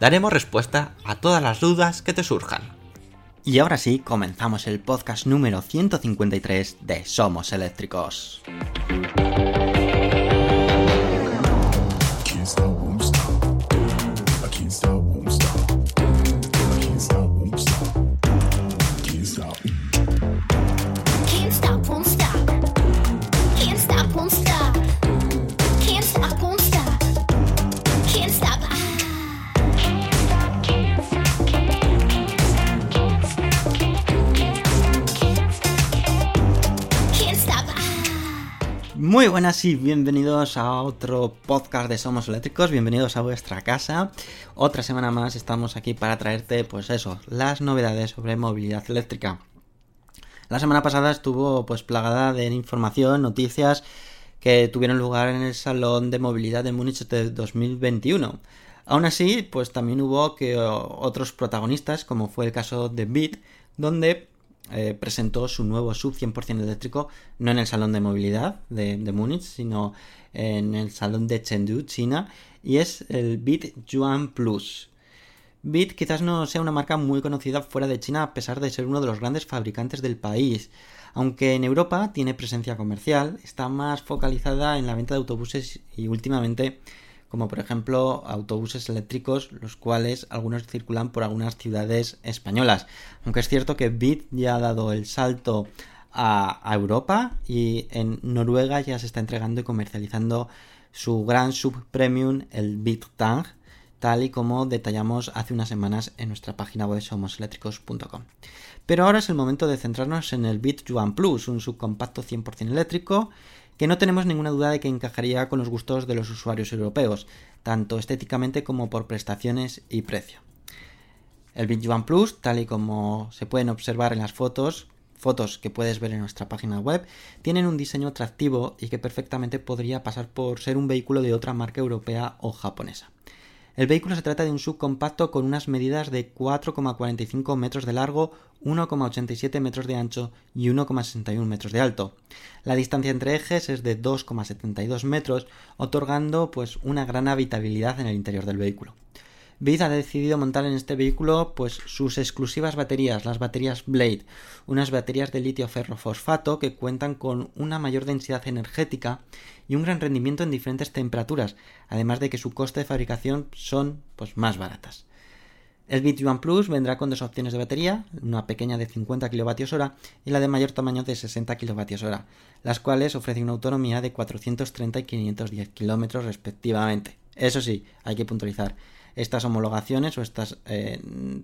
Daremos respuesta a todas las dudas que te surjan. Y ahora sí, comenzamos el podcast número 153 de Somos Eléctricos. Buenas y bienvenidos a otro podcast de Somos Eléctricos, bienvenidos a vuestra casa. Otra semana más estamos aquí para traerte, pues eso, las novedades sobre movilidad eléctrica. La semana pasada estuvo pues plagada de información, noticias que tuvieron lugar en el Salón de Movilidad de Múnich de 2021. Aún así, pues también hubo que otros protagonistas, como fue el caso de Bit, donde eh, presentó su nuevo sub 100% eléctrico, no en el salón de movilidad de, de Múnich, sino en el salón de Chengdu, China, y es el Bit Yuan Plus. Bit quizás no sea una marca muy conocida fuera de China a pesar de ser uno de los grandes fabricantes del país. Aunque en Europa tiene presencia comercial, está más focalizada en la venta de autobuses y últimamente como por ejemplo autobuses eléctricos, los cuales algunos circulan por algunas ciudades españolas. Aunque es cierto que Bit ya ha dado el salto a, Europa y en Noruega ya se está entregando y comercializando su gran sub premium, el Bit Tang, tal y como detallamos hace unas semanas en nuestra página web somoseléctricos.com. Pero ahora es el momento de centrarnos en el Bit Yuan Plus, un subcompacto 100% eléctrico que no tenemos ninguna duda de que encajaría con los gustos de los usuarios europeos, tanto estéticamente como por prestaciones y precio. El Bit One Plus, tal y como se pueden observar en las fotos, fotos que puedes ver en nuestra página web, tienen un diseño atractivo y que perfectamente podría pasar por ser un vehículo de otra marca europea o japonesa. El vehículo se trata de un subcompacto con unas medidas de 4,45 metros de largo, 1,87 metros de ancho y 1,61 metros de alto. La distancia entre ejes es de 2,72 metros, otorgando pues una gran habitabilidad en el interior del vehículo. Bid ha decidido montar en este vehículo pues sus exclusivas baterías, las baterías Blade, unas baterías de litio ferrofosfato que cuentan con una mayor densidad energética y un gran rendimiento en diferentes temperaturas, además de que su coste de fabricación son pues más baratas. El Bit One Plus vendrá con dos opciones de batería, una pequeña de 50 kWh y la de mayor tamaño de 60 kWh, las cuales ofrecen una autonomía de 430 y 510 km respectivamente. Eso sí, hay que puntualizar estas homologaciones o estas eh,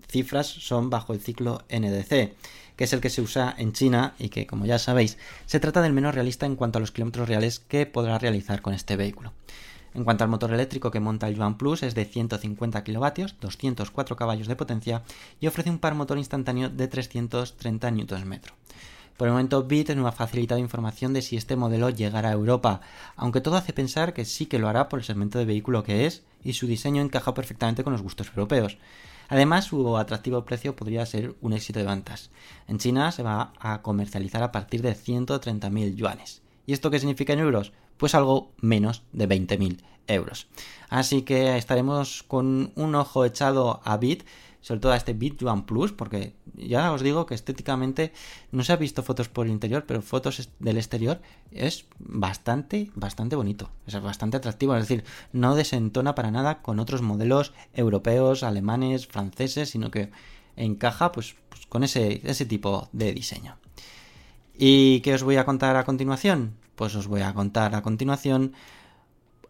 cifras son bajo el ciclo NDC, que es el que se usa en China y que, como ya sabéis, se trata del menos realista en cuanto a los kilómetros reales que podrá realizar con este vehículo. En cuanto al motor eléctrico que monta el Yuan Plus es de 150 kilovatios, 204 caballos de potencia y ofrece un par motor instantáneo de 330 Nm. Por el momento Bit no ha facilitado información de si este modelo llegará a Europa, aunque todo hace pensar que sí que lo hará por el segmento de vehículo que es y su diseño encaja perfectamente con los gustos europeos. Además, su atractivo precio podría ser un éxito de ventas. En China se va a comercializar a partir de 130.000 yuanes. ¿Y esto qué significa en euros? Pues algo menos de 20.000 euros. Así que estaremos con un ojo echado a Bit sobre todo a este Bit Yuan Plus, porque ya os digo que estéticamente no se ha visto fotos por el interior, pero fotos del exterior es bastante, bastante bonito, es bastante atractivo, es decir, no desentona para nada con otros modelos europeos, alemanes, franceses, sino que encaja pues, pues con ese, ese tipo de diseño. ¿Y qué os voy a contar a continuación? Pues os voy a contar a continuación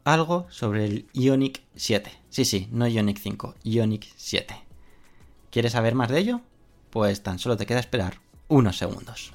algo sobre el Ionic 7. Sí, sí, no Ionic 5, Ionic 7. ¿Quieres saber más de ello? Pues tan solo te queda esperar unos segundos.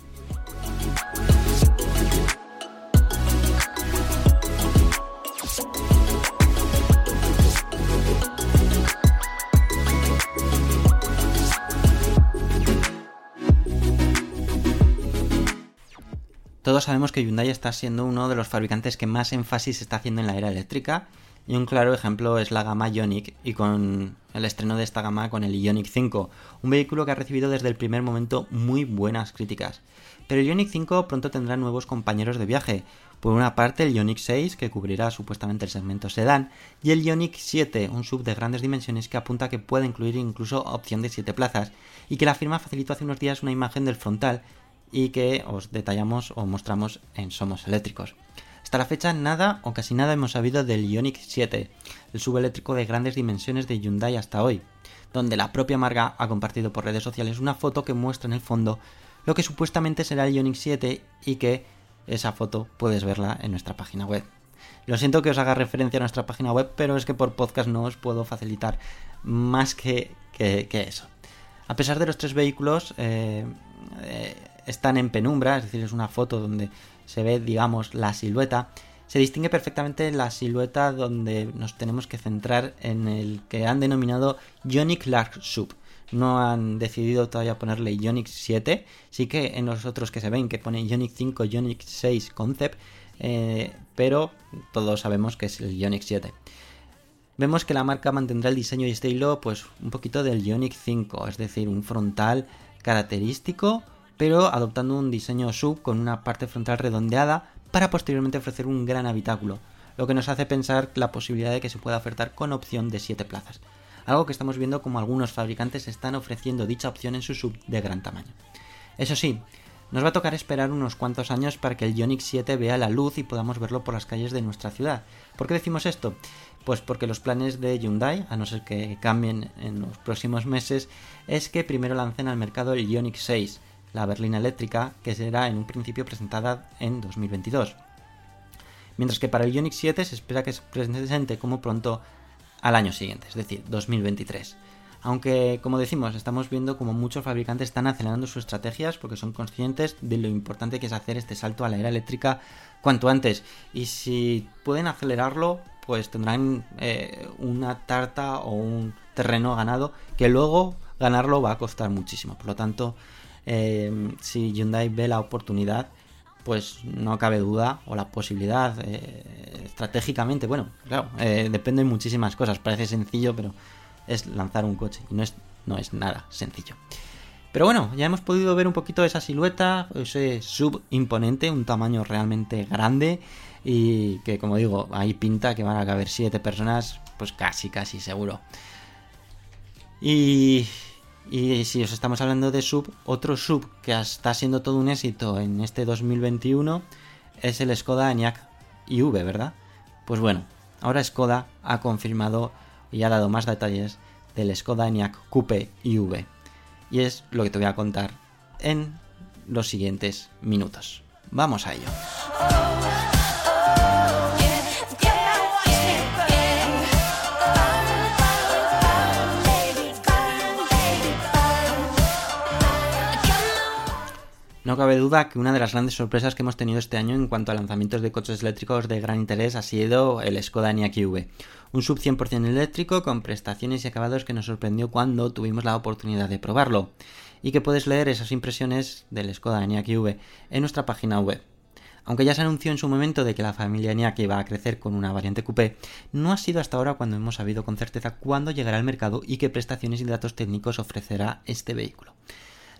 Todos sabemos que Hyundai está siendo uno de los fabricantes que más énfasis está haciendo en la era eléctrica y un claro ejemplo es la gama Ioniq y con el estreno de esta gama con el Ioniq 5, un vehículo que ha recibido desde el primer momento muy buenas críticas. Pero el Ioniq 5 pronto tendrá nuevos compañeros de viaje. Por una parte el Ioniq 6, que cubrirá supuestamente el segmento sedán, y el Ioniq 7, un sub de grandes dimensiones que apunta que puede incluir incluso opción de 7 plazas, y que la firma facilitó hace unos días una imagen del frontal y que os detallamos o mostramos en Somos Eléctricos. Hasta la fecha nada o casi nada hemos sabido del Ioniq 7, el subeléctrico de grandes dimensiones de Hyundai hasta hoy, donde la propia marca ha compartido por redes sociales una foto que muestra en el fondo lo que supuestamente será el Ioniq 7 y que esa foto puedes verla en nuestra página web. Lo siento que os haga referencia a nuestra página web, pero es que por podcast no os puedo facilitar más que, eso. A pesar de los tres vehículos, eh, eh, están en penumbra, es decir, es una foto donde se ve, digamos, la silueta, se distingue perfectamente la silueta donde nos tenemos que centrar en el que han denominado Ionic Large Sub. No han decidido todavía ponerle Ionic 7, sí que en los otros que se ven que pone Ionic 5, Ionic 6 Concept, eh, pero todos sabemos que es el Ionic 7. Vemos que la marca mantendrá el diseño y estilo pues un poquito del Ionic 5, es decir, un frontal característico, pero adoptando un diseño sub con una parte frontal redondeada para posteriormente ofrecer un gran habitáculo, lo que nos hace pensar la posibilidad de que se pueda ofertar con opción de 7 plazas, algo que estamos viendo como algunos fabricantes están ofreciendo dicha opción en su sub de gran tamaño. Eso sí, nos va a tocar esperar unos cuantos años para que el Ioniq 7 vea la luz y podamos verlo por las calles de nuestra ciudad. ¿Por qué decimos esto? Pues porque los planes de Hyundai, a no ser que cambien en los próximos meses, es que primero lancen al mercado el Ioniq 6, la berlina eléctrica, que será en un principio presentada en 2022. Mientras que para el Ioniq 7 se espera que se presente como pronto al año siguiente, es decir, 2023. Aunque, como decimos, estamos viendo como muchos fabricantes están acelerando sus estrategias porque son conscientes de lo importante que es hacer este salto a la era eléctrica cuanto antes. Y si pueden acelerarlo, pues tendrán eh, una tarta o un terreno ganado que luego ganarlo va a costar muchísimo. Por lo tanto, eh, si Hyundai ve la oportunidad, pues no cabe duda, o la posibilidad, eh, estratégicamente, bueno, claro, eh, depende de muchísimas cosas, parece sencillo, pero es lanzar un coche y no es, no es nada sencillo. Pero bueno, ya hemos podido ver un poquito esa silueta, ese sub imponente, un tamaño realmente grande y que como digo, ahí pinta que van a caber 7 personas, pues casi, casi seguro. Y y si os estamos hablando de sub, otro sub que está siendo todo un éxito en este 2021 es el Skoda Enyaq IV, ¿verdad? Pues bueno, ahora Skoda ha confirmado y ha dado más detalles del Skoda Enyaq Coupe IV. Y es lo que te voy a contar en los siguientes minutos. Vamos a ello. No cabe duda que una de las grandes sorpresas que hemos tenido este año en cuanto a lanzamientos de coches eléctricos de gran interés ha sido el Skoda Enyaq V, un sub 100% eléctrico con prestaciones y acabados que nos sorprendió cuando tuvimos la oportunidad de probarlo, y que puedes leer esas impresiones del Skoda Enyaq V en nuestra página web. Aunque ya se anunció en su momento de que la familia Enyaq iba a crecer con una variante coupé, no ha sido hasta ahora cuando hemos sabido con certeza cuándo llegará al mercado y qué prestaciones y datos técnicos ofrecerá este vehículo.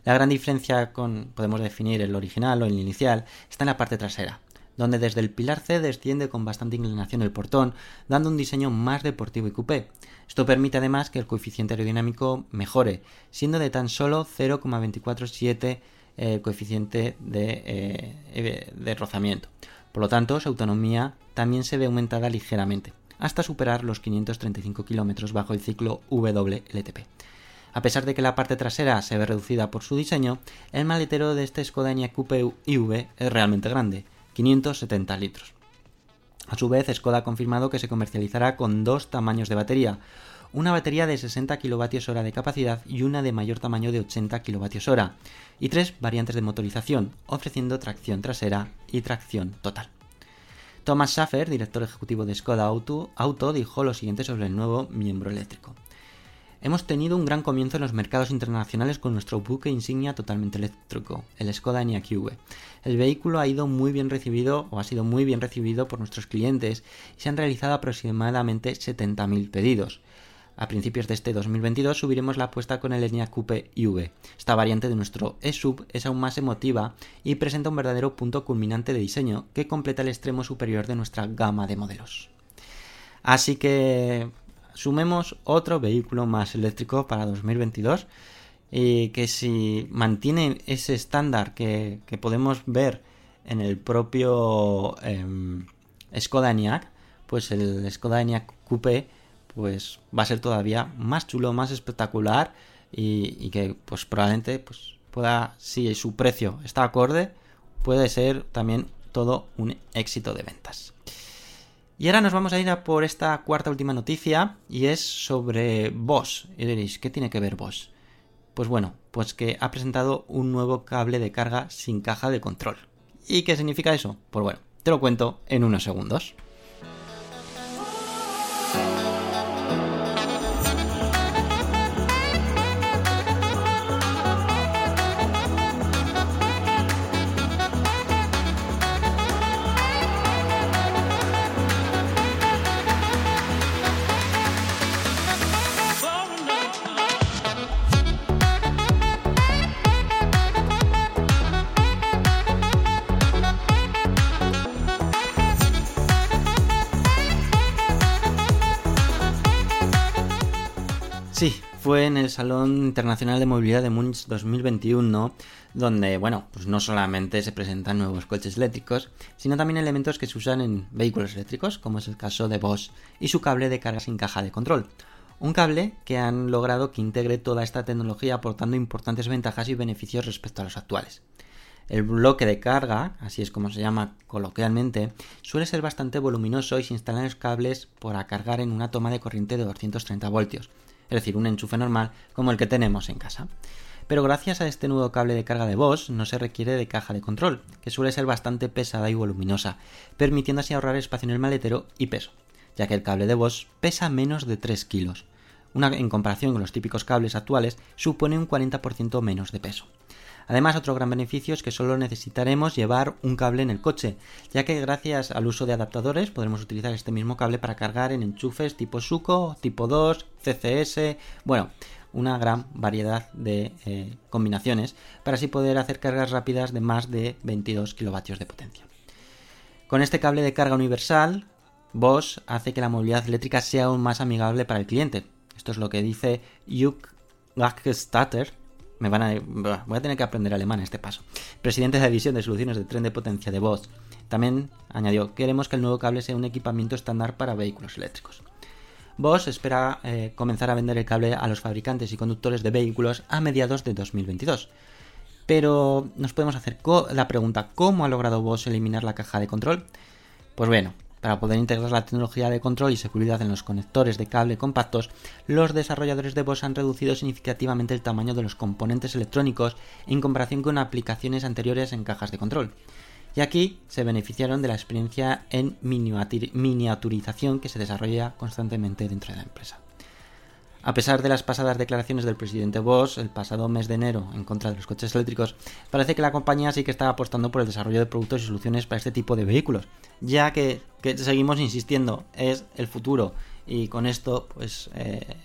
La gran diferencia con, podemos definir el original o el inicial, está en la parte trasera, donde desde el pilar C desciende con bastante inclinación el portón, dando un diseño más deportivo y coupé. Esto permite además que el coeficiente aerodinámico mejore, siendo de tan solo 0,247 el coeficiente de, eh, de rozamiento. Por lo tanto, su autonomía también se ve aumentada ligeramente, hasta superar los 535 km bajo el ciclo WLTP. A pesar de que la parte trasera se ve reducida por su diseño, el maletero de este Skoda Coupe IV es realmente grande, 570 litros. A su vez, Skoda ha confirmado que se comercializará con dos tamaños de batería, una batería de 60 kWh de capacidad y una de mayor tamaño de 80 kWh, y tres variantes de motorización, ofreciendo tracción trasera y tracción total. Thomas Schaffer, director ejecutivo de Skoda Auto, dijo lo siguiente sobre el nuevo miembro eléctrico. Hemos tenido un gran comienzo en los mercados internacionales con nuestro buque insignia totalmente eléctrico, el Skoda Enyaq V. El vehículo ha ido muy bien recibido o ha sido muy bien recibido por nuestros clientes y se han realizado aproximadamente 70.000 pedidos. A principios de este 2022 subiremos la apuesta con el Enyaq Coupe IV. Esta variante de nuestro E-Sub es aún más emotiva y presenta un verdadero punto culminante de diseño que completa el extremo superior de nuestra gama de modelos. Así que sumemos otro vehículo más eléctrico para 2022 y que si mantiene ese estándar que, podemos ver en el propio eh, Skoda Enyaq, pues el Skoda Enyaq Coupe pues va a ser todavía más chulo, más espectacular y, que pues probablemente pues pueda, si su precio está acorde, puede ser también todo un éxito de ventas. Y ahora nos vamos a ir a por esta cuarta última noticia y es sobre Bosch. Y diréis, ¿qué tiene que ver Bosch? Pues bueno, pues que ha presentado un nuevo cable de carga sin caja de control. ¿Y qué significa eso? Pues bueno, te lo cuento en unos segundos. Fue en el Salón Internacional de Movilidad de Múnich 2021, donde, bueno, pues no solamente se presentan nuevos coches eléctricos, sino también elementos que se usan en vehículos eléctricos, como es el caso de Bosch, y su cable de carga sin caja de control. Un cable que han logrado que integre toda esta tecnología aportando importantes ventajas y beneficios respecto a los actuales. El bloque de carga, así es como se llama coloquialmente, suele ser bastante voluminoso y se instalan los cables para cargar en una toma de corriente de 230 voltios, es decir, un enchufe normal como el que tenemos en casa. Pero gracias a este nuevo cable de carga de Bosch no se requiere de caja de control, que suele ser bastante pesada y voluminosa, permitiendo así ahorrar espacio en el maletero y peso, ya que el cable de Bosch pesa menos de 3 kilos. Una, en comparación con los típicos cables actuales, supone un 40% menos de peso. Además, otro gran beneficio es que solo necesitaremos llevar un cable en el coche, ya que gracias al uso de adaptadores podremos utilizar este mismo cable para cargar en enchufes tipo Suco, tipo 2, CCS, bueno, una gran variedad de eh, combinaciones para así poder hacer cargas rápidas de más de 22 kilovatios de potencia. Con este cable de carga universal, Bosch hace que la movilidad eléctrica sea aún más amigable para el cliente. Esto es lo que dice Juk Gagstatter, me van a, voy a tener que aprender alemán en este paso. Presidente de la División de Soluciones de Tren de Potencia de Bosch. También añadió, queremos que el nuevo cable sea un equipamiento estándar para vehículos eléctricos. Bosch espera eh, comenzar a vender el cable a los fabricantes y conductores de vehículos a mediados de 2022. Pero nos podemos hacer la pregunta, ¿cómo ha logrado Bosch eliminar la caja de control? Pues bueno, para poder integrar la tecnología de control y seguridad en los conectores de cable compactos, los desarrolladores de Bosch han reducido significativamente el tamaño de los componentes electrónicos en comparación con aplicaciones anteriores en cajas de control. Y aquí se beneficiaron de la experiencia en miniaturización que se desarrolla constantemente dentro de la empresa. A pesar de las pasadas declaraciones del presidente Bosch el pasado mes de enero en contra de los coches eléctricos, parece que la compañía sí que está apostando por el desarrollo de productos y soluciones para este tipo de vehículos, ya que, seguimos insistiendo, es el futuro y con esto pues eh,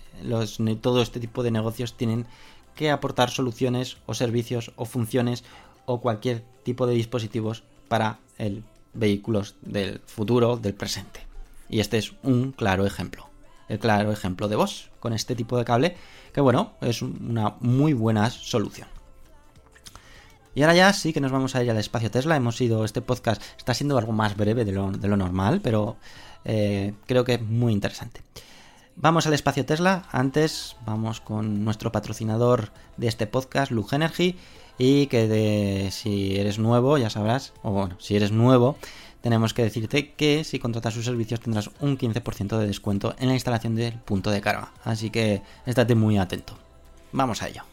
todo este tipo de negocios tienen que aportar soluciones o servicios o funciones o cualquier tipo de dispositivos para el vehículos del futuro, del presente. Y este es un claro ejemplo. El claro ejemplo de vos con este tipo de cable, que bueno, es una muy buena solución. Y ahora ya sí que nos vamos a ir al espacio Tesla. Hemos ido, este podcast está siendo algo más breve de lo, normal, pero eh, creo que es muy interesante. Vamos al espacio Tesla. Antes vamos con nuestro patrocinador de este podcast, Lug Energy. Y que si eres nuevo, ya sabrás, o bueno, si eres nuevo, tenemos que decirte que si contratas sus servicios tendrás un 15% de descuento en la instalación del punto de carga. Así que estate muy atento. Vamos a ello.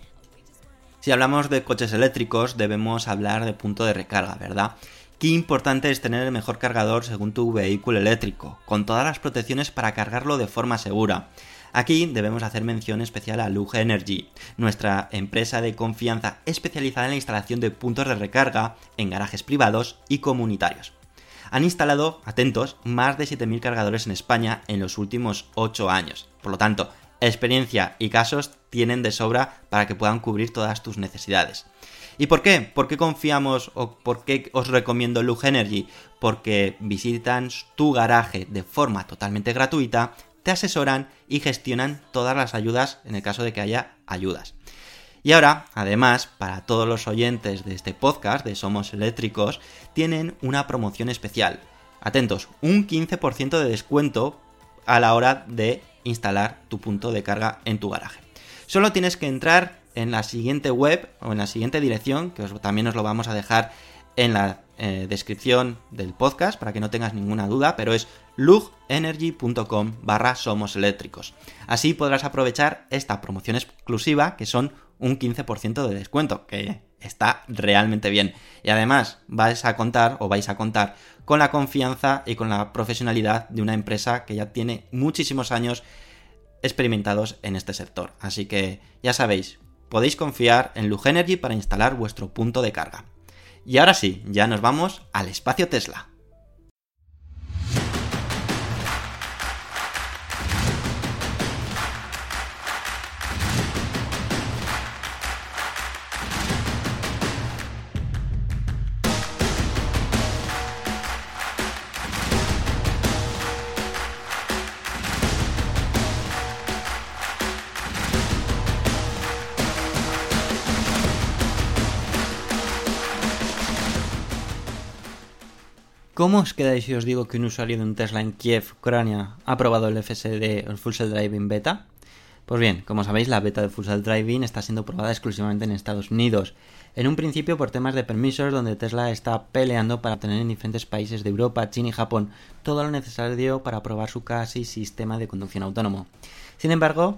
Si hablamos de coches eléctricos, debemos hablar de punto de recarga, ¿verdad? Qué importante es tener el mejor cargador según tu vehículo eléctrico, con todas las protecciones para cargarlo de forma segura. Aquí debemos hacer mención especial a Luge Energy, nuestra empresa de confianza especializada en la instalación de puntos de recarga en garajes privados y comunitarios. Han instalado, atentos, más de 7.000 cargadores en España en los últimos 8 años. Por lo tanto, experiencia y casos tienen de sobra para que puedan cubrir todas tus necesidades. ¿Y por qué? ¿Por qué confiamos o por qué os recomiendo Lug Energy? Porque visitan tu garaje de forma totalmente gratuita, te asesoran y gestionan todas las ayudas en el caso de que haya ayudas. Y ahora, además, para todos los oyentes de este podcast de Somos Eléctricos, tienen una promoción especial. Atentos, un 15% de descuento a la hora de instalar tu punto de carga en tu garaje. Solo tienes que entrar en la siguiente web o en la siguiente dirección, que también os lo vamos a dejar en la eh, descripción del podcast para que no tengas ninguna duda, pero es lugenergy.com barra somos eléctricos. Así podrás aprovechar esta promoción exclusiva que son un 15% de descuento, que está realmente bien. Y además vais a contar o vais a contar con la confianza y con la profesionalidad de una empresa que ya tiene muchísimos años experimentados en este sector. Así que ya sabéis, podéis confiar en Lugenergy para instalar vuestro punto de carga. Y ahora sí, ya nos vamos al espacio Tesla. ¿Cómo os quedáis si os digo que un usuario de un Tesla en Kiev, Ucrania, ha probado el FSD, el Full Self Driving Beta? Pues bien, como sabéis, la beta de Full Self Driving está siendo probada exclusivamente en Estados Unidos. En un principio por temas de permisos, donde Tesla está peleando para obtener en diferentes países de Europa, China y Japón todo lo necesario para probar su casi sistema de conducción autónomo. Sin embargo,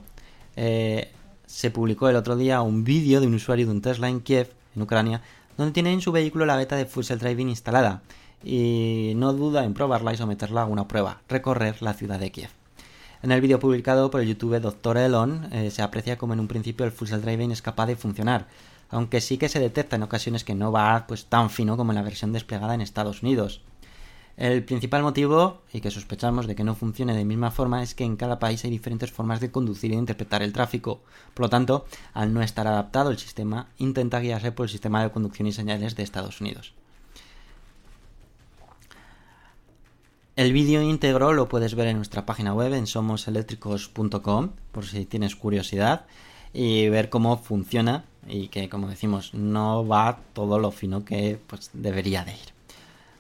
eh, se publicó el otro día un vídeo de un usuario de un Tesla en Kiev, en Ucrania, donde tiene en su vehículo la beta de Full Self Driving instalada y no duda en probarla y someterla a una prueba, recorrer la ciudad de Kiev. En el vídeo publicado por el youtuber Dr. Elon eh, se aprecia como en un principio el full driving es capaz de funcionar, aunque sí que se detecta en ocasiones que no va pues tan fino como en la versión desplegada en Estados Unidos. El principal motivo, y que sospechamos de que no funcione de misma forma, es que en cada país hay diferentes formas de conducir e interpretar el tráfico. Por lo tanto, al no estar adaptado el sistema, intenta guiarse por el sistema de conducción y señales de Estados Unidos. El vídeo íntegro lo puedes ver en nuestra página web en somoseléctricos.com por si tienes curiosidad y ver cómo funciona y que como decimos no va todo lo fino que pues, debería de ir.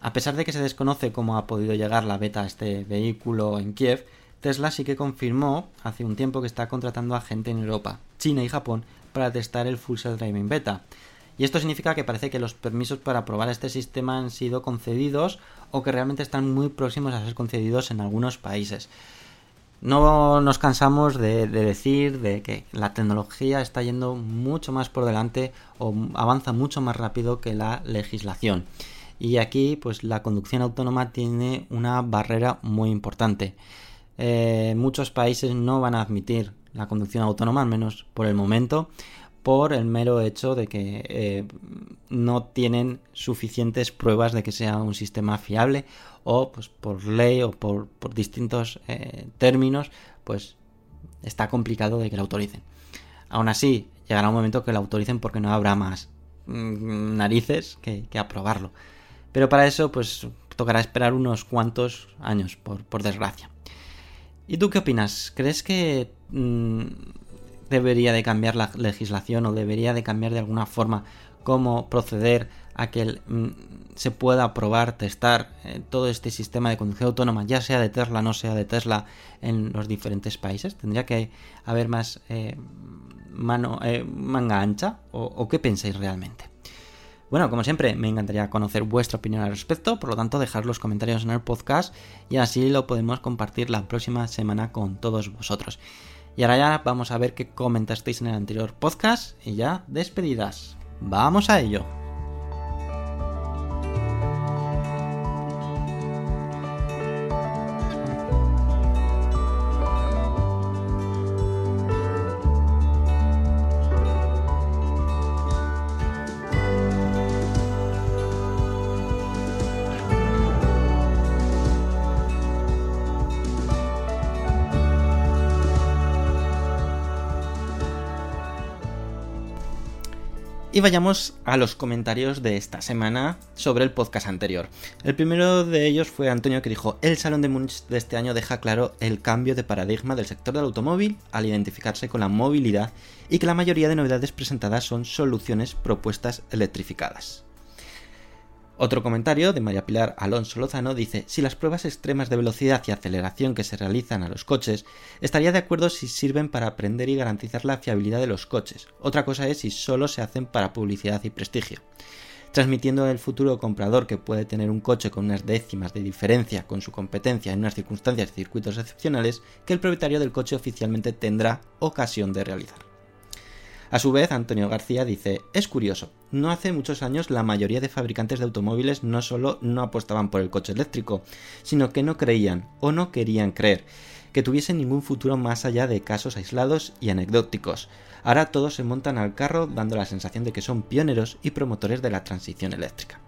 A pesar de que se desconoce cómo ha podido llegar la beta a este vehículo en Kiev, Tesla sí que confirmó hace un tiempo que está contratando a gente en Europa, China y Japón para testar el Full Self Driving Beta. Y esto significa que parece que los permisos para probar este sistema han sido concedidos o que realmente están muy próximos a ser concedidos en algunos países. No nos cansamos de, decir de que la tecnología está yendo mucho más por delante o avanza mucho más rápido que la legislación. Y aquí, pues la conducción autónoma tiene una barrera muy importante. Eh, muchos países no van a admitir la conducción autónoma, al menos por el momento, por el mero hecho de que eh, no tienen suficientes pruebas de que sea un sistema fiable o pues por ley o por, distintos eh, términos pues está complicado de que lo autoricen. Aún así, llegará un momento que lo autoricen porque no habrá más mm, narices que, aprobarlo. Pero para eso pues tocará esperar unos cuantos años, por, desgracia. ¿Y tú qué opinas? ¿Crees que mm, debería de cambiar la legislación o debería de cambiar de alguna forma cómo proceder a que mm, se pueda probar, testar eh, todo este sistema de conducción autónoma, ya sea de Tesla, no sea de Tesla, en los diferentes países? ¿Tendría que haber más eh, mano, eh, manga ancha? ¿O qué pensáis realmente? Bueno, como siempre, me encantaría conocer vuestra opinión al respecto, por lo tanto, dejar los comentarios en el podcast y así lo podemos compartir la próxima semana con todos vosotros. Y ahora ya vamos a ver qué comentasteis en el anterior podcast y ya despedidas. Vamos a ello. Y vayamos a los comentarios de esta semana sobre el podcast anterior. El primero de ellos fue Antonio que dijo, el Salón de Múnich de este año deja claro el cambio de paradigma del sector del automóvil al identificarse con la movilidad y que la mayoría de novedades presentadas son soluciones propuestas electrificadas. Otro comentario de María Pilar Alonso Lozano dice, si las pruebas extremas de velocidad y aceleración que se realizan a los coches, estaría de acuerdo si sirven para aprender y garantizar la fiabilidad de los coches. Otra cosa es si solo se hacen para publicidad y prestigio. Transmitiendo el futuro comprador que puede tener un coche con unas décimas de diferencia con su competencia en unas circunstancias y circuitos excepcionales que el propietario del coche oficialmente tendrá ocasión de realizar. A su vez, Antonio García dice, es curioso, no hace muchos años la mayoría de fabricantes de automóviles no solo no apostaban por el coche eléctrico, sino que no creían o no querían creer que tuviesen ningún futuro más allá de casos aislados y anecdóticos. Ahora todos se montan al carro dando la sensación de que son pioneros y promotores de la transición eléctrica.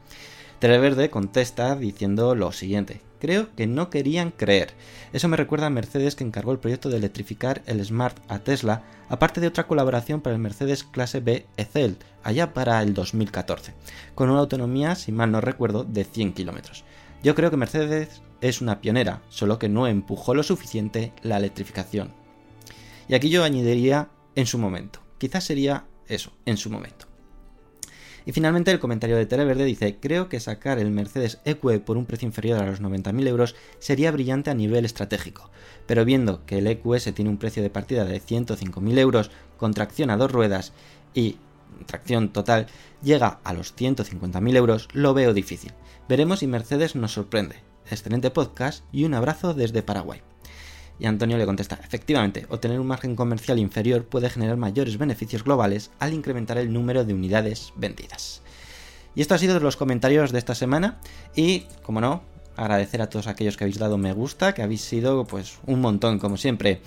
Televerde contesta diciendo lo siguiente, creo que no querían creer. Eso me recuerda a Mercedes que encargó el proyecto de electrificar el Smart a Tesla, aparte de otra colaboración para el Mercedes clase B Ecel, allá para el 2014, con una autonomía, si mal no recuerdo, de 100 kilómetros. Yo creo que Mercedes es una pionera, solo que no empujó lo suficiente la electrificación. Y aquí yo añadiría en su momento. Quizás sería eso, en su momento. Y finalmente el comentario de Televerde dice, creo que sacar el Mercedes EQE por un precio inferior a los 90.000 euros sería brillante a nivel estratégico, pero viendo que el EQS tiene un precio de partida de 105.000 euros con tracción a dos ruedas y tracción total llega a los 150.000 euros, lo veo difícil. Veremos si Mercedes nos sorprende. Excelente podcast y un abrazo desde Paraguay. Y Antonio le contesta, efectivamente, obtener un margen comercial inferior puede generar mayores beneficios globales al incrementar el número de unidades vendidas. Y esto ha sido los comentarios de esta semana y, como no, agradecer a todos aquellos que habéis dado me gusta, que habéis sido pues un montón como siempre.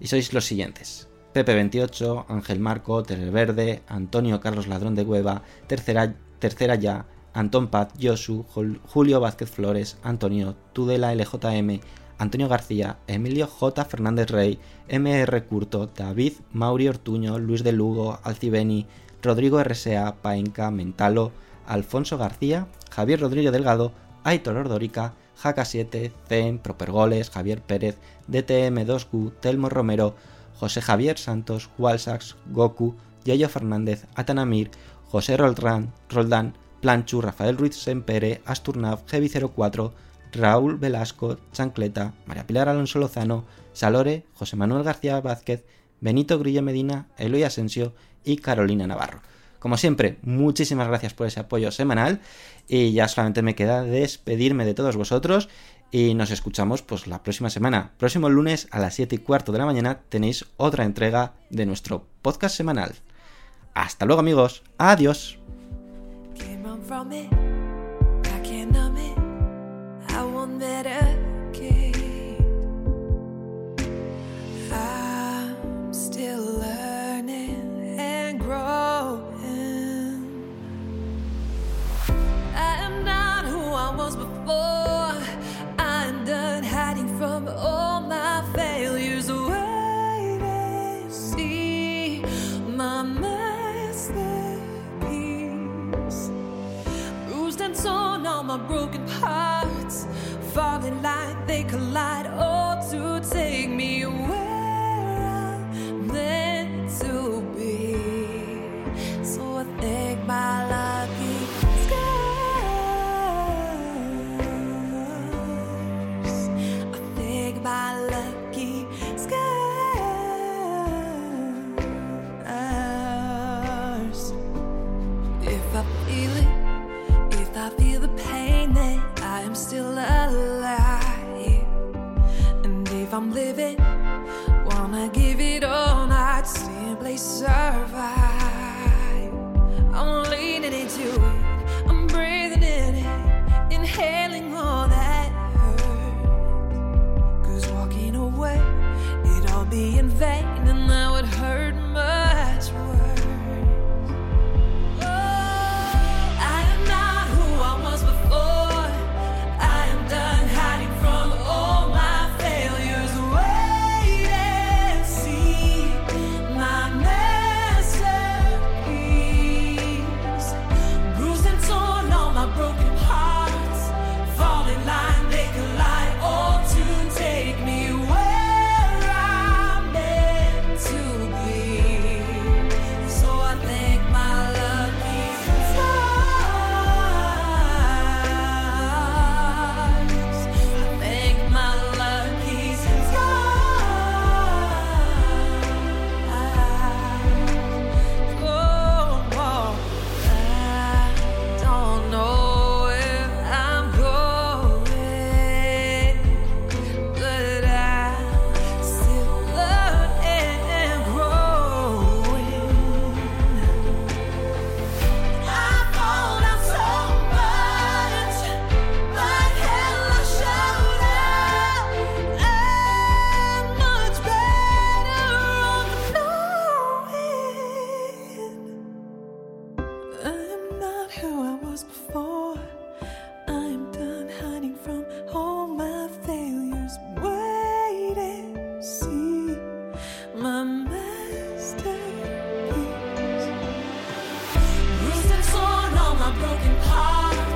Y sois los siguientes. Pepe28, Ángel Marco, Verde, Antonio Carlos Ladrón de Hueva, Tercera, Tercera Ya, Antón Paz, Josu, Julio Vázquez Flores, Antonio, Tudela LJM, Antonio García, Emilio J. Fernández Rey, M.R. Curto, David Mauri Ortuño, Luis de Lugo, Alcibeni, Rodrigo RSA, Paenca, Mentalo, Alfonso García, Javier Rodríguez Delgado, Aitor Ordórica, Jaca 7, Zen, Propergoles, Javier Pérez, DTM2Q, Telmo Romero, José Javier Santos, Walsax, Goku, Yayo Fernández, Atanamir, José Roldán, Roldán Planchu, Rafael Ruiz Sempere, Asturnav, Heavy04, Raúl Velasco, Chancleta, María Pilar Alonso Lozano, Salore, José Manuel García Vázquez, Benito Grillo Medina, Eloy Asensio y Carolina Navarro. Como siempre, muchísimas gracias por ese apoyo semanal y ya solamente me queda despedirme de todos vosotros y nos escuchamos pues la próxima semana. Próximo lunes a las 7 y cuarto de la mañana tenéis otra entrega de nuestro podcast semanal. Hasta luego amigos, adiós. more. I'm done hiding from all my failures. Wait and see my masterpiece. Bruised and torn, all my broken parts falling like they collide. Oh, my broken heart.